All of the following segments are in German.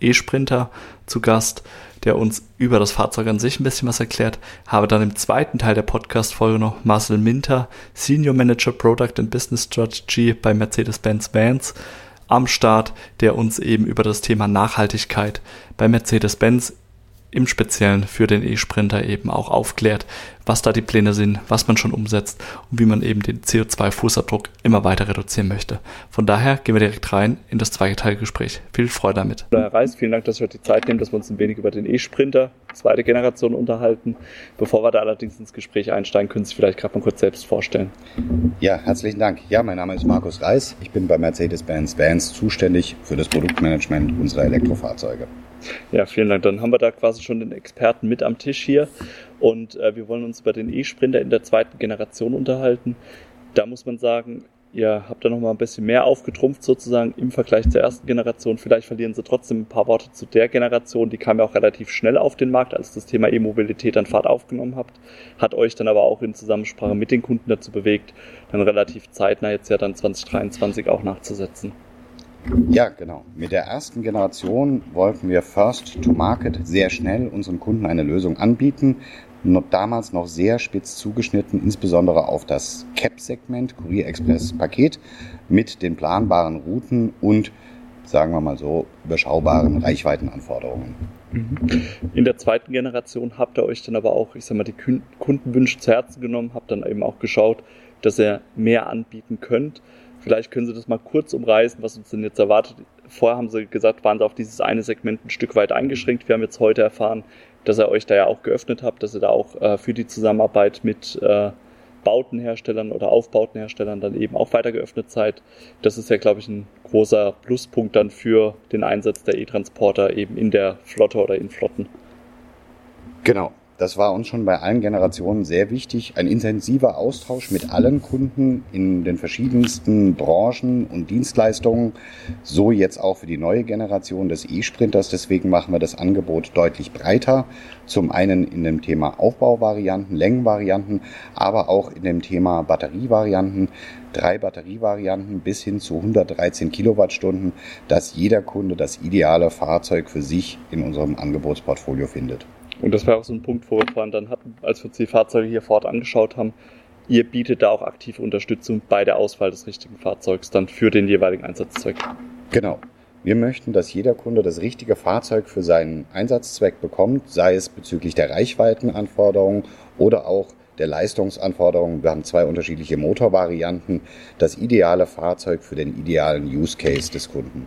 E-Sprinter zu Gast, der uns über das Fahrzeug an sich ein bisschen was erklärt. Habe dann im zweiten Teil der Podcast-Folge noch Marcel Minter, Senior Manager Product and Business Strategy bei Mercedes-Benz Vans am Start, der uns eben über das Thema Nachhaltigkeit bei Mercedes-Benz im Speziellen für den E-Sprinter eben auch aufklärt, was da die Pläne sind, was man schon umsetzt und wie man eben den CO2-Fußabdruck immer weiter reduzieren möchte. Von daher gehen wir direkt rein in das zweite Gespräch. Viel Freude damit. Herr Reis, vielen Dank, dass wir die Zeit nehmen, dass wir uns ein wenig über den E-Sprinter zweite Generation unterhalten. Bevor wir da allerdings ins Gespräch einsteigen, können Sie sich vielleicht gerade mal kurz selbst vorstellen. Ja, herzlichen Dank. Ja, mein Name ist Markus Reis. Ich bin bei Mercedes-Benz Vans zuständig für das Produktmanagement unserer Elektrofahrzeuge. Ja, vielen Dank. Dann haben wir da quasi schon den Experten mit am Tisch hier und äh, wir wollen uns über den E-Sprinter in der zweiten Generation unterhalten. Da muss man sagen, ihr habt da nochmal ein bisschen mehr aufgetrumpft sozusagen im Vergleich zur ersten Generation. Vielleicht verlieren Sie trotzdem ein paar Worte zu der Generation. Die kam ja auch relativ schnell auf den Markt, als das Thema E-Mobilität an Fahrt aufgenommen habt. Hat euch dann aber auch in Zusammensprache mit den Kunden dazu bewegt, dann relativ zeitnah jetzt ja dann 2023 auch nachzusetzen. Ja, genau. Mit der ersten Generation wollten wir First to Market sehr schnell unseren Kunden eine Lösung anbieten. Damals noch sehr spitz zugeschnitten, insbesondere auf das CAP-Segment, Courier Express Paket, mit den planbaren Routen und, sagen wir mal so, überschaubaren Reichweitenanforderungen. In der zweiten Generation habt ihr euch dann aber auch, ich sag mal, die Kundenwünsche zu Herzen genommen, habt dann eben auch geschaut, dass ihr mehr anbieten könnt. Vielleicht können Sie das mal kurz umreißen, was uns denn jetzt erwartet. Vorher haben Sie gesagt, waren Sie auf dieses eine Segment ein Stück weit eingeschränkt. Wir haben jetzt heute erfahren, dass ihr euch da ja auch geöffnet habt, dass ihr da auch äh, für die Zusammenarbeit mit äh, Bautenherstellern oder Aufbautenherstellern dann eben auch weiter geöffnet seid. Das ist ja, glaube ich, ein großer Pluspunkt dann für den Einsatz der E-Transporter eben in der Flotte oder in Flotten. Genau. Das war uns schon bei allen Generationen sehr wichtig. Ein intensiver Austausch mit allen Kunden in den verschiedensten Branchen und Dienstleistungen. So jetzt auch für die neue Generation des E-Sprinters. Deswegen machen wir das Angebot deutlich breiter. Zum einen in dem Thema Aufbauvarianten, Längenvarianten, aber auch in dem Thema Batterievarianten. Drei Batterievarianten bis hin zu 113 Kilowattstunden, dass jeder Kunde das ideale Fahrzeug für sich in unserem Angebotsportfolio findet. Und das war auch so ein Punkt, wo wir vorhin dann hatten, als wir uns die Fahrzeuge hier vor Ort angeschaut haben. Ihr bietet da auch aktive Unterstützung bei der Auswahl des richtigen Fahrzeugs dann für den jeweiligen Einsatzzweck. Genau. Wir möchten, dass jeder Kunde das richtige Fahrzeug für seinen Einsatzzweck bekommt, sei es bezüglich der Reichweitenanforderungen oder auch der Leistungsanforderungen. Wir haben zwei unterschiedliche Motorvarianten. Das ideale Fahrzeug für den idealen Use Case des Kunden.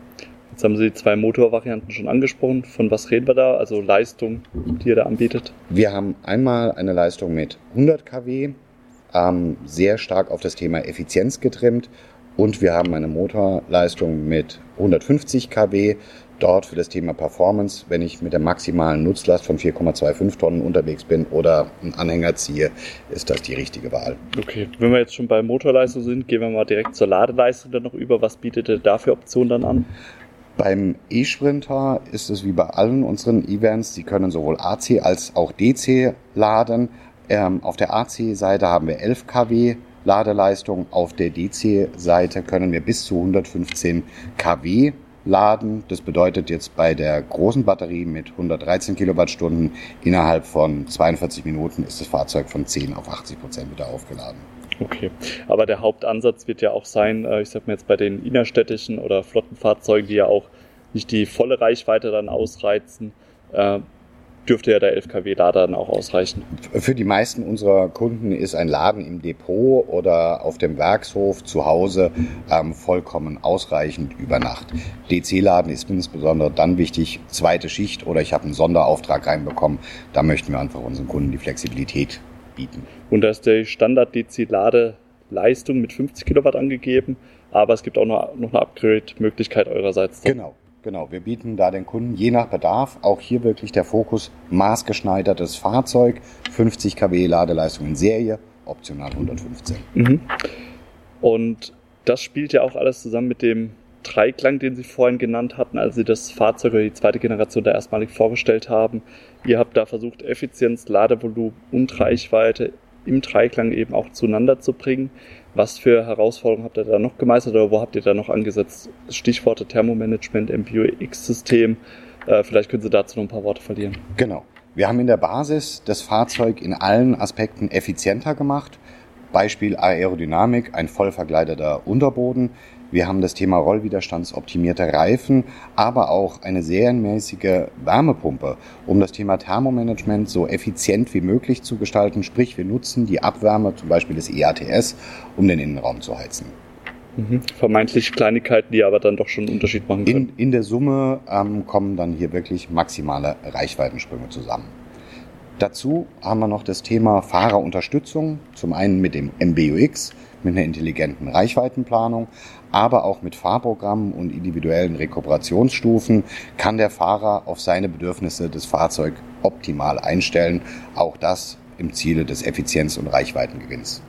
Jetzt haben Sie zwei Motorvarianten schon angesprochen. Von was reden wir da? Also Leistung, die ihr da anbietet? Wir haben einmal eine Leistung mit 100 kW, ähm, sehr stark auf das Thema Effizienz getrimmt. Und wir haben eine Motorleistung mit 150 kW, dort für das Thema Performance, wenn ich mit der maximalen Nutzlast von 4,25 Tonnen unterwegs bin oder einen Anhänger ziehe, ist das die richtige Wahl. Okay, wenn wir jetzt schon bei Motorleistung sind, gehen wir mal direkt zur Ladeleistung dann noch über. Was bietet ihr da für Optionen dann an? Beim E-Sprinter ist es wie bei allen unseren Events, Sie können sowohl AC als auch DC laden. Ähm, auf der AC-Seite haben wir 11 kW Ladeleistung, auf der DC-Seite können wir bis zu 115 kW laden. Das bedeutet jetzt bei der großen Batterie mit 113 Kilowattstunden innerhalb von 42 Minuten ist das Fahrzeug von 10 auf 80 Prozent wieder aufgeladen. Okay, aber der Hauptansatz wird ja auch sein, äh, ich sag mal jetzt bei den innerstädtischen oder Flottenfahrzeugen, die ja auch nicht die volle Reichweite dann ausreizen, äh, dürfte ja der 11 kW Lader dann auch ausreichen. Für die meisten unserer Kunden ist ein Laden im Depot oder auf dem Werkshof zu Hause ähm, vollkommen ausreichend über Nacht. DC-Laden ist insbesondere dann wichtig, zweite Schicht oder ich habe einen Sonderauftrag reinbekommen. Da möchten wir einfach unseren Kunden die Flexibilität bieten. Und da ist die Standard-DC-Ladeleistung mit 50 Kilowatt angegeben, aber es gibt auch noch, eine Upgrade-Möglichkeit eurerseits. Dann. Genau. Genau, wir bieten da den Kunden je nach Bedarf auch hier wirklich der Fokus maßgeschneidertes Fahrzeug, 50 kW Ladeleistung in Serie, optional 115. Mhm. Und das spielt ja auch alles zusammen mit dem Dreiklang, den Sie vorhin genannt hatten, als Sie das Fahrzeug oder die zweite Generation da erstmalig vorgestellt haben. Ihr habt da versucht, Effizienz, Ladevolumen und Reichweite im Dreiklang eben auch zueinander zu bringen. Was für Herausforderungen habt ihr da noch gemeistert oder wo habt ihr da noch angesetzt? Stichworte Thermomanagement, MBUX-System. Äh, vielleicht können Sie dazu noch ein paar Worte verlieren. Genau. Wir haben in der Basis das Fahrzeug in allen Aspekten effizienter gemacht. Beispiel Aerodynamik, ein voll verkleideter Unterboden. Wir haben das Thema rollwiderstandsoptimierte Reifen, aber auch eine serienmäßige Wärmepumpe, um das Thema Thermomanagement so effizient wie möglich zu gestalten. Sprich, wir nutzen die Abwärme zum Beispiel des EATS, um den Innenraum zu heizen. Mhm. Vermeintlich Kleinigkeiten, die aber dann doch schon einen Unterschied machen können. In, in der Summe ähm, kommen dann hier wirklich maximale Reichweitensprünge zusammen. Dazu haben wir noch das Thema Fahrerunterstützung, zum einen mit dem MBUX, mit einer intelligenten Reichweitenplanung, aber auch mit Fahrprogrammen und individuellen Rekuperationsstufen kann der Fahrer auf seine Bedürfnisse des Fahrzeugs optimal einstellen. Auch das im Ziele des Effizienz- und Reichweitengewinns.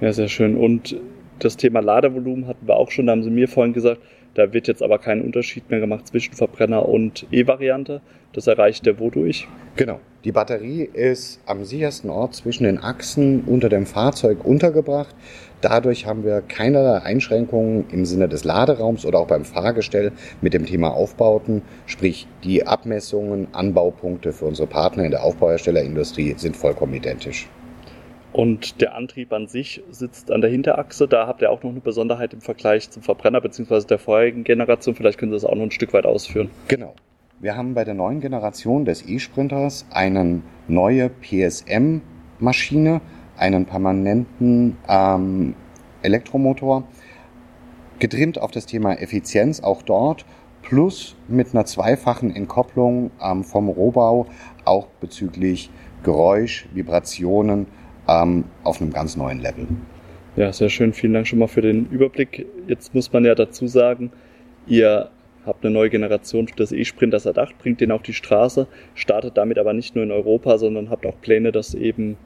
Ja, sehr schön. Und das Thema Ladevolumen hatten wir auch schon, da haben Sie mir vorhin gesagt, da wird jetzt aber kein Unterschied mehr gemacht zwischen Verbrenner und E-Variante. Das erreicht der wodurch? Genau. Die Batterie ist am sichersten Ort zwischen den Achsen unter dem Fahrzeug untergebracht. Dadurch haben wir keinerlei Einschränkungen im Sinne des Laderaums oder auch beim Fahrgestell mit dem Thema Aufbauten. Sprich, die Abmessungen, Anbaupunkte für unsere Partner in der Aufbauherstellerindustrie sind vollkommen identisch. Und der Antrieb an sich sitzt an der Hinterachse. Da habt ihr auch noch eine Besonderheit im Vergleich zum Verbrenner bzw. der vorherigen Generation. Vielleicht können Sie das auch noch ein Stück weit ausführen. Genau. Wir haben bei der neuen Generation des E-Sprinters eine neue PSM-Maschine, einen permanenten ähm, Elektromotor, getrimmt auf das Thema Effizienz auch dort, plus mit einer zweifachen Entkopplung ähm, vom Rohbau, auch bezüglich Geräusch, Vibrationen ähm, auf einem ganz neuen Level. Ja, sehr schön. Vielen Dank schon mal für den Überblick. Jetzt muss man ja dazu sagen, ihr habt eine neue Generation des E-Sprinters erdacht, bringt den auf die Straße, startet damit aber nicht nur in Europa, sondern habt auch Pläne, das eben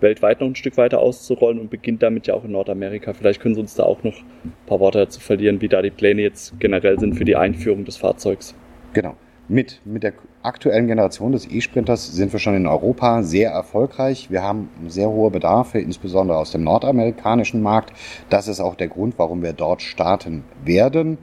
weltweit noch ein Stück weiter auszurollen und beginnt damit ja auch in Nordamerika. Vielleicht können Sie uns da auch noch ein paar Worte dazu verlieren, wie da die Pläne jetzt generell sind für die Einführung des Fahrzeugs. Genau. Mit, mit der aktuellen Generation des E-Sprinters sind wir schon in Europa sehr erfolgreich. Wir haben sehr hohe Bedarfe, insbesondere aus dem nordamerikanischen Markt. Das ist auch der Grund, warum wir dort starten werden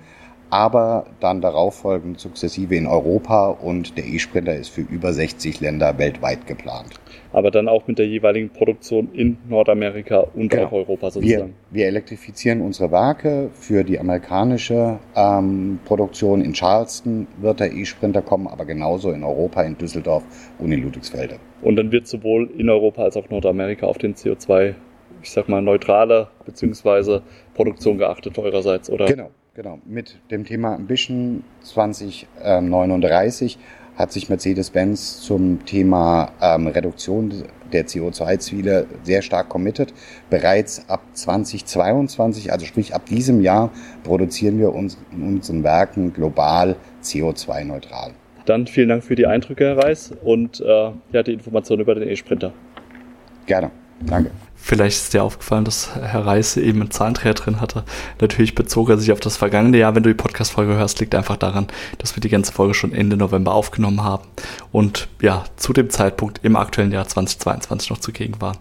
aber dann darauf folgend sukzessive in Europa und der E-Sprinter ist für über 60 Länder weltweit geplant. Aber dann auch mit der jeweiligen Produktion in Nordamerika und genau. auch Europa sozusagen. Wir, wir, elektrifizieren unsere Werke. Für die amerikanische ähm, Produktion in Charleston wird der E-Sprinter kommen, aber genauso in Europa, in Düsseldorf und in Ludwigsfelde. Und dann wird sowohl in Europa als auch Nordamerika auf den CO2, ich sag mal, neutrale bzw. Produktion geachtet eurerseits, oder? Genau. Genau, mit dem Thema Ambition 2039 hat sich Mercedes-Benz zum Thema ähm, Reduktion der CO2-Ziele sehr stark committed. Bereits ab 2022, also sprich ab diesem Jahr, produzieren wir uns in unseren Werken global CO2-neutral. Dann vielen Dank für die Eindrücke, Herr Reis, und äh, ja, die Informationen über den E-Sprinter. Gerne, danke. Vielleicht ist dir aufgefallen, dass Herr Reise eben einen Zahlendreher drin hatte. Natürlich bezog er sich auf das vergangene Jahr. Wenn du die Podcast-Folge hörst, liegt einfach daran, dass wir die ganze Folge schon Ende November aufgenommen haben und ja, zu dem Zeitpunkt im aktuellen Jahr 2022 noch zugegen waren.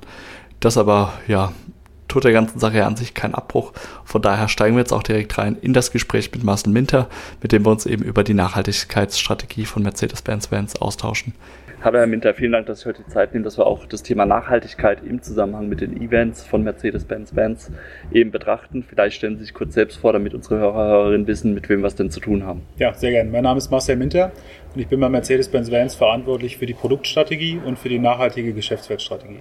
Das aber, ja, tut der ganzen Sache an sich keinen Abbruch. Von daher steigen wir jetzt auch direkt rein in das Gespräch mit Marcel Minter, mit dem wir uns eben über die Nachhaltigkeitsstrategie von Mercedes-Benz-Vans austauschen. Hallo Herr Minter, vielen Dank, dass Sie heute die Zeit nehmen, dass wir auch das Thema Nachhaltigkeit im Zusammenhang mit den Events von Mercedes-Benz-Vans eben betrachten. Vielleicht stellen Sie sich kurz selbst vor, damit unsere Hörer, Hörerinnen wissen, mit wem wir es denn zu tun haben. Ja, sehr gerne. Mein Name ist Marcel Minter und ich bin bei Mercedes-Benz-Vans verantwortlich für die Produktstrategie und für die nachhaltige Geschäftsfeldstrategie.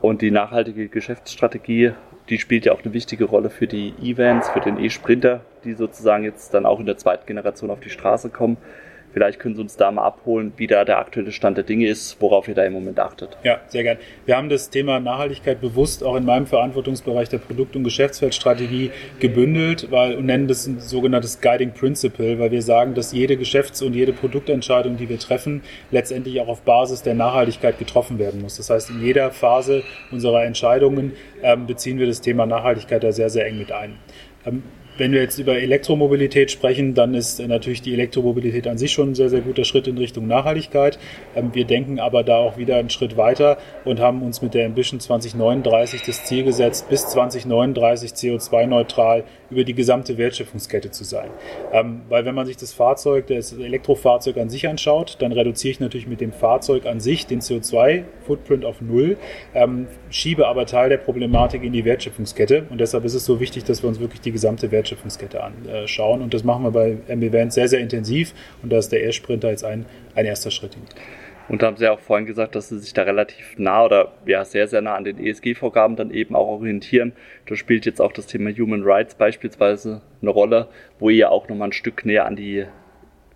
Und die nachhaltige Geschäftsstrategie, die spielt ja auch eine wichtige Rolle für die Events, für den E-Sprinter, die sozusagen jetzt dann auch in der zweiten Generation auf die Straße kommen. Vielleicht können Sie uns da mal abholen, wie da der aktuelle Stand der Dinge ist, worauf ihr da im Moment achtet. Ja, sehr gerne. Wir haben das Thema Nachhaltigkeit bewusst auch in meinem Verantwortungsbereich der Produkt- und Geschäftsfeldstrategie gebündelt weil, und nennen das ein sogenanntes Guiding Principle, weil wir sagen, dass jede Geschäfts- und jede Produktentscheidung, die wir treffen, letztendlich auch auf Basis der Nachhaltigkeit getroffen werden muss. Das heißt, in jeder Phase unserer Entscheidungen ähm, beziehen wir das Thema Nachhaltigkeit da sehr, sehr eng mit ein. Wenn wir jetzt über Elektromobilität sprechen, dann ist natürlich die Elektromobilität an sich schon ein sehr, sehr guter Schritt in Richtung Nachhaltigkeit. Ähm, wir denken aber da auch wieder einen Schritt weiter und haben uns mit der Ambition 2039 das Ziel gesetzt, bis 2039 CO2-neutral über die gesamte Wertschöpfungskette zu sein. Ähm, weil wenn man sich das Fahrzeug, das Elektrofahrzeug an sich anschaut, dann reduziere ich natürlich mit dem Fahrzeug an sich den CO2-Footprint auf Null, ähm, schiebe aber Teil der Problematik in die Wertschöpfungskette und deshalb ist es so wichtig, dass wir uns wirklich die gesamte Wertschöpfungskette Wertschöpfungskette anschauen. Und das machen wir bei MB Vans sehr, sehr intensiv. Und da ist der Air-Sprinter jetzt ein, ein erster Schritt hin. Und da haben Sie ja auch vorhin gesagt, dass Sie sich da relativ nah oder ja sehr, sehr nah an den ESG-Vorgaben dann eben auch orientieren. Da spielt jetzt auch das Thema Human Rights beispielsweise eine Rolle, wo ihr auch nochmal ein Stück näher an die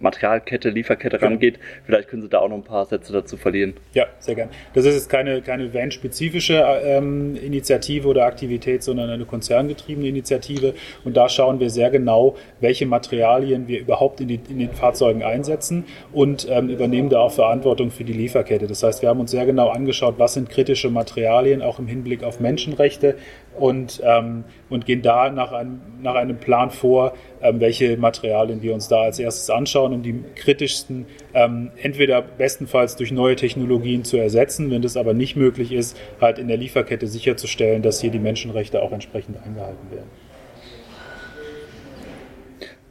Materialkette, Lieferkette genau. rangeht. Vielleicht können Sie da auch noch ein paar Sätze dazu verlieren. Ja, sehr gern. Das ist jetzt keine, keine Van-spezifische ähm, Initiative oder Aktivität, sondern eine konzerngetriebene Initiative. Und da schauen wir sehr genau, welche Materialien wir überhaupt in, die, in den Fahrzeugen einsetzen und ähm, übernehmen da auch Verantwortung für die Lieferkette. Das heißt, wir haben uns sehr genau angeschaut, was sind kritische Materialien, auch im Hinblick auf Menschenrechte, und, ähm, und gehen da nach einem, nach einem Plan vor, ähm, welche Materialien wir uns da als erstes anschauen, um die kritischsten ähm, entweder bestenfalls durch neue Technologien zu ersetzen, wenn das aber nicht möglich ist, halt in der Lieferkette sicherzustellen, dass hier die Menschenrechte auch entsprechend eingehalten werden.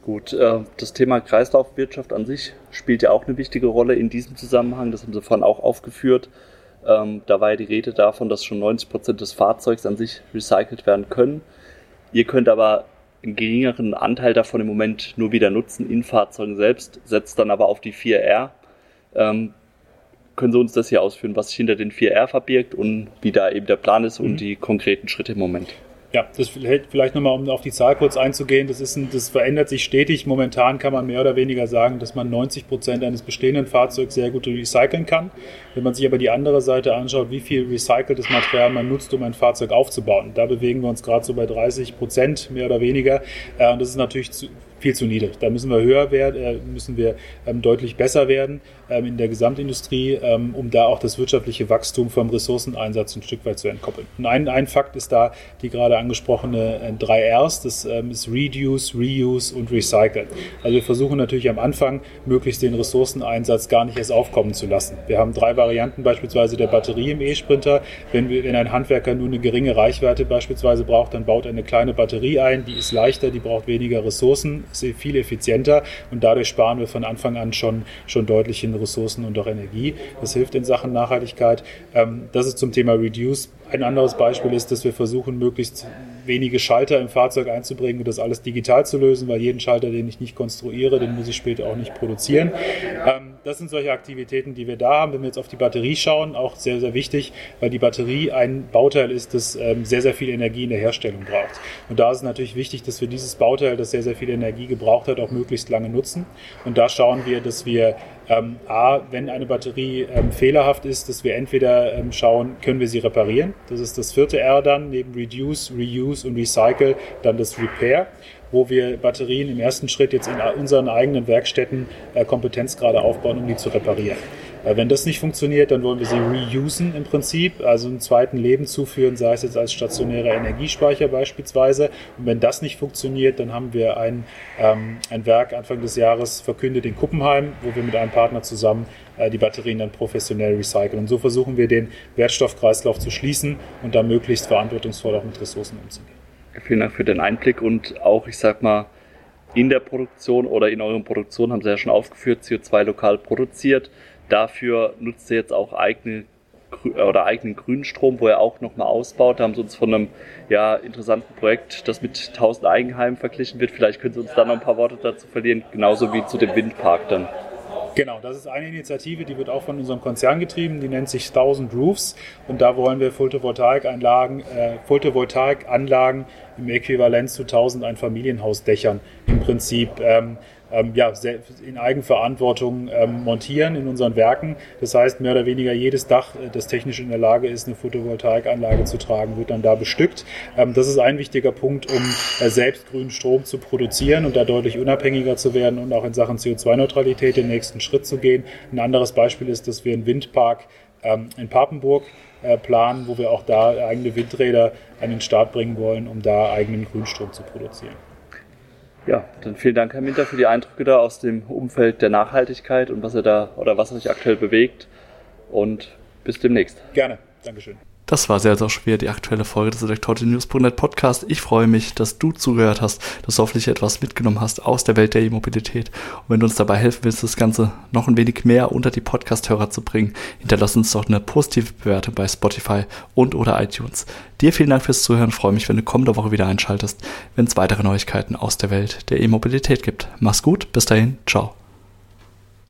Gut, äh, das Thema Kreislaufwirtschaft an sich spielt ja auch eine wichtige Rolle in diesem Zusammenhang. Das haben Sie vorhin auch aufgeführt. Ähm, da war ja die Rede davon, dass schon 90 Prozent des Fahrzeugs an sich recycelt werden können. Ihr könnt aber einen geringeren Anteil davon im Moment nur wieder nutzen in Fahrzeugen selbst, setzt dann aber auf die 4R. Ähm, können Sie uns das hier ausführen, was sich hinter den 4R verbirgt und wie da eben der Plan ist mhm. und die konkreten Schritte im Moment? Ja, das vielleicht nochmal, um auf die Zahl kurz einzugehen. Das, ist ein, das verändert sich stetig. Momentan kann man mehr oder weniger sagen, dass man 90 Prozent eines bestehenden Fahrzeugs sehr gut recyceln kann. Wenn man sich aber die andere Seite anschaut, wie viel recyceltes Material man nutzt, um ein Fahrzeug aufzubauen, da bewegen wir uns gerade so bei 30 Prozent mehr oder weniger. Äh, und das ist natürlich zu, viel zu niedrig. Da müssen wir höher werden, äh, müssen wir ähm, deutlich besser werden in der Gesamtindustrie, ähm, um da auch das wirtschaftliche Wachstum vom Ressourceneinsatz ein Stück weit zu entkoppeln. Und ein, ein Fakt ist da die gerade angesprochene äh, drei Rs, das ähm, ist Reduce, Reuse und Recycle. Also wir versuchen natürlich am Anfang möglichst den Ressourceneinsatz gar nicht erst aufkommen zu lassen. Wir haben drei Varianten beispielsweise der Batterie im E-Sprinter. Wenn, wenn ein Handwerker nur eine geringe Reichweite beispielsweise braucht, dann baut er eine kleine Batterie ein, die ist leichter, die braucht weniger Ressourcen, viel effizienter und dadurch sparen wir von Anfang an schon, schon deutlich in Ressourcen und auch Energie. Das hilft in Sachen Nachhaltigkeit. Ähm, das ist zum Thema Reduce. Ein anderes Beispiel ist, dass wir versuchen, möglichst wenige Schalter im Fahrzeug einzubringen und das alles digital zu lösen, weil jeden Schalter, den ich nicht konstruiere, den muss ich später auch nicht produzieren. Ähm, das sind solche Aktivitäten, die wir da haben. Wenn wir jetzt auf die Batterie schauen, auch sehr, sehr wichtig, weil die Batterie ein Bauteil ist, das ähm, sehr, sehr viel Energie in der Herstellung braucht. Und da ist es natürlich wichtig, dass wir dieses Bauteil, das sehr, sehr viel Energie gebraucht hat, auch möglichst lange nutzen. Und da schauen wir, dass wir ähm, A, wenn eine Batterie ähm, fehlerhaft ist, dass wir entweder ähm, schauen, können wir sie reparieren. Das ist das vierte R dann, neben Reduce, Reuse und Recycle, dann das Repair wo wir Batterien im ersten Schritt jetzt in unseren eigenen Werkstätten äh, Kompetenzgrade aufbauen, um die zu reparieren. Äh, wenn das nicht funktioniert, dann wollen wir sie reusen im Prinzip, also einen zweiten Leben zuführen, sei es jetzt als stationärer Energiespeicher beispielsweise. Und wenn das nicht funktioniert, dann haben wir ein, ähm, ein Werk Anfang des Jahres verkündet in Kuppenheim, wo wir mit einem Partner zusammen äh, die Batterien dann professionell recyceln. Und so versuchen wir den Wertstoffkreislauf zu schließen und da möglichst verantwortungsvoll auch mit Ressourcen umzugehen. Vielen Dank für den Einblick und auch, ich sag mal, in der Produktion oder in euren Produktionen haben Sie ja schon aufgeführt, CO2 lokal produziert. Dafür nutzt ihr jetzt auch eigene oder eigenen Grünstrom, wo er auch nochmal ausbaut. Da haben Sie uns von einem ja, interessanten Projekt, das mit 1000 Eigenheimen verglichen wird. Vielleicht können Sie uns da noch ein paar Worte dazu verlieren, genauso wie zu dem Windpark dann. Genau, das ist eine Initiative, die wird auch von unserem Konzern getrieben, die nennt sich 1000 Roofs und da wollen wir Photovoltaikanlagen, äh, Photovoltaikanlagen im Äquivalent zu 1000 Einfamilienhausdächern im Prinzip ähm, ähm, ja, in Eigenverantwortung ähm, montieren in unseren Werken. Das heißt, mehr oder weniger jedes Dach, äh, das technisch in der Lage ist, eine Photovoltaikanlage zu tragen, wird dann da bestückt. Ähm, das ist ein wichtiger Punkt, um äh, selbst grünen Strom zu produzieren und da deutlich unabhängiger zu werden und auch in Sachen CO2-Neutralität den nächsten Schritt zu gehen. Ein anderes Beispiel ist, dass wir einen Windpark ähm, in Papenburg äh, planen, wo wir auch da eigene Windräder an den Start bringen wollen, um da eigenen Grünstrom zu produzieren. Ja, dann vielen Dank, Herr Minter, für die Eindrücke da aus dem Umfeld der Nachhaltigkeit und was er da oder was er sich aktuell bewegt. Und bis demnächst. Gerne. Dankeschön. Das war sehr, sehr schwer, die aktuelle Folge des Elektronews.net Podcast. Ich freue mich, dass du zugehört hast, dass du hoffentlich etwas mitgenommen hast aus der Welt der E-Mobilität. Und wenn du uns dabei helfen willst, das Ganze noch ein wenig mehr unter die Podcast-Hörer zu bringen, hinterlass uns doch eine positive Bewertung bei Spotify und oder iTunes. Dir vielen Dank fürs Zuhören. Ich freue mich, wenn du kommende Woche wieder einschaltest, wenn es weitere Neuigkeiten aus der Welt der E-Mobilität gibt. Mach's gut, bis dahin, ciao.